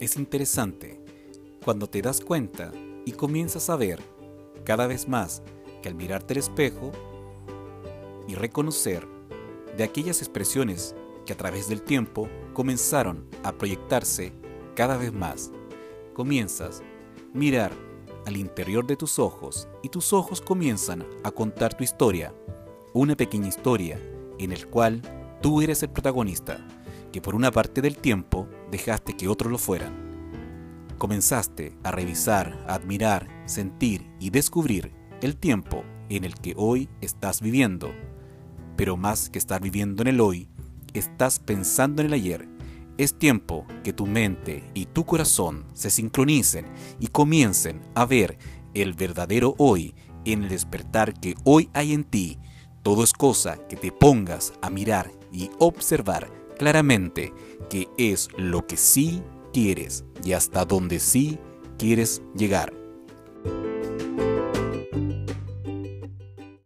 Es interesante cuando te das cuenta y comienzas a ver cada vez más que al mirarte al espejo y reconocer de aquellas expresiones que a través del tiempo comenzaron a proyectarse cada vez más, comienzas a mirar al interior de tus ojos y tus ojos comienzan a contar tu historia, una pequeña historia en el cual tú eres el protagonista, que por una parte del tiempo dejaste que otros lo fueran. Comenzaste a revisar, admirar, sentir y descubrir el tiempo en el que hoy estás viviendo. Pero más que estar viviendo en el hoy, estás pensando en el ayer. Es tiempo que tu mente y tu corazón se sincronicen y comiencen a ver el verdadero hoy en el despertar que hoy hay en ti. Todo es cosa que te pongas a mirar y observar claramente que es lo que sí quieres y hasta donde sí quieres llegar.